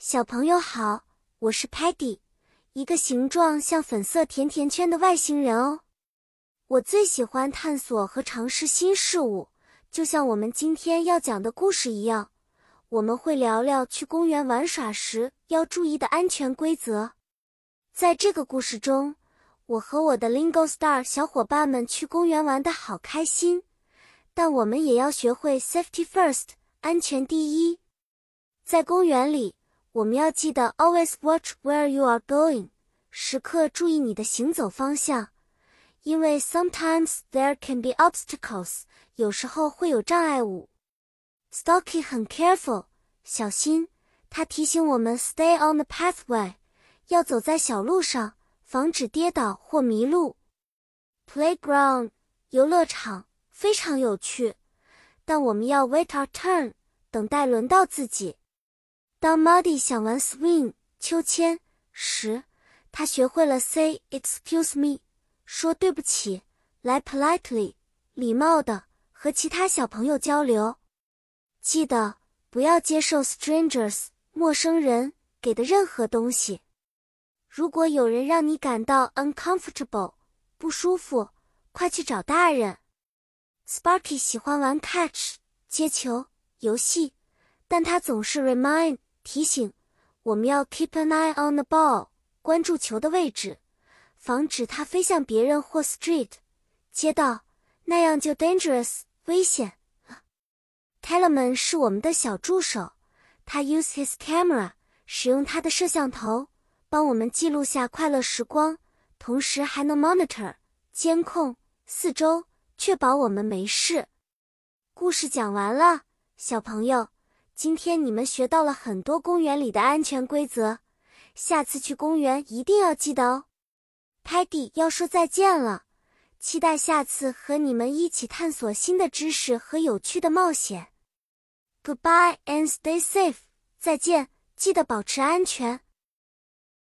小朋友好，我是 Patty，一个形状像粉色甜甜圈的外星人哦。我最喜欢探索和尝试新事物，就像我们今天要讲的故事一样。我们会聊聊去公园玩耍时要注意的安全规则。在这个故事中，我和我的 Lingo Star 小伙伴们去公园玩的好开心，但我们也要学会 Safety First，安全第一。在公园里。我们要记得 always watch where you are going，时刻注意你的行走方向，因为 sometimes there can be obstacles，有时候会有障碍物。Stocky 很 careful，小心。他提醒我们 stay on the pathway，要走在小路上，防止跌倒或迷路。Playground，游乐场非常有趣，但我们要 wait our turn，等待轮到自己。当 Muddy 想玩 swing 秋千时，他学会了 say excuse me，说对不起，来 politely 礼貌的和其他小朋友交流。记得不要接受 strangers 陌生人给的任何东西。如果有人让你感到 uncomfortable 不舒服，快去找大人。Sparky 喜欢玩 catch 接球游戏，但他总是 remind。提醒我们要 keep an eye on the ball，关注球的位置，防止它飞向别人或 street 街道，那样就 dangerous 危险。Tellerman 是我们的小助手，他 use his camera 使用他的摄像头帮我们记录下快乐时光，同时还能 monitor 监控四周，确保我们没事。故事讲完了，小朋友。今天你们学到了很多公园里的安全规则，下次去公园一定要记得哦。Patty 要说再见了，期待下次和你们一起探索新的知识和有趣的冒险。Goodbye and stay safe，再见，记得保持安全。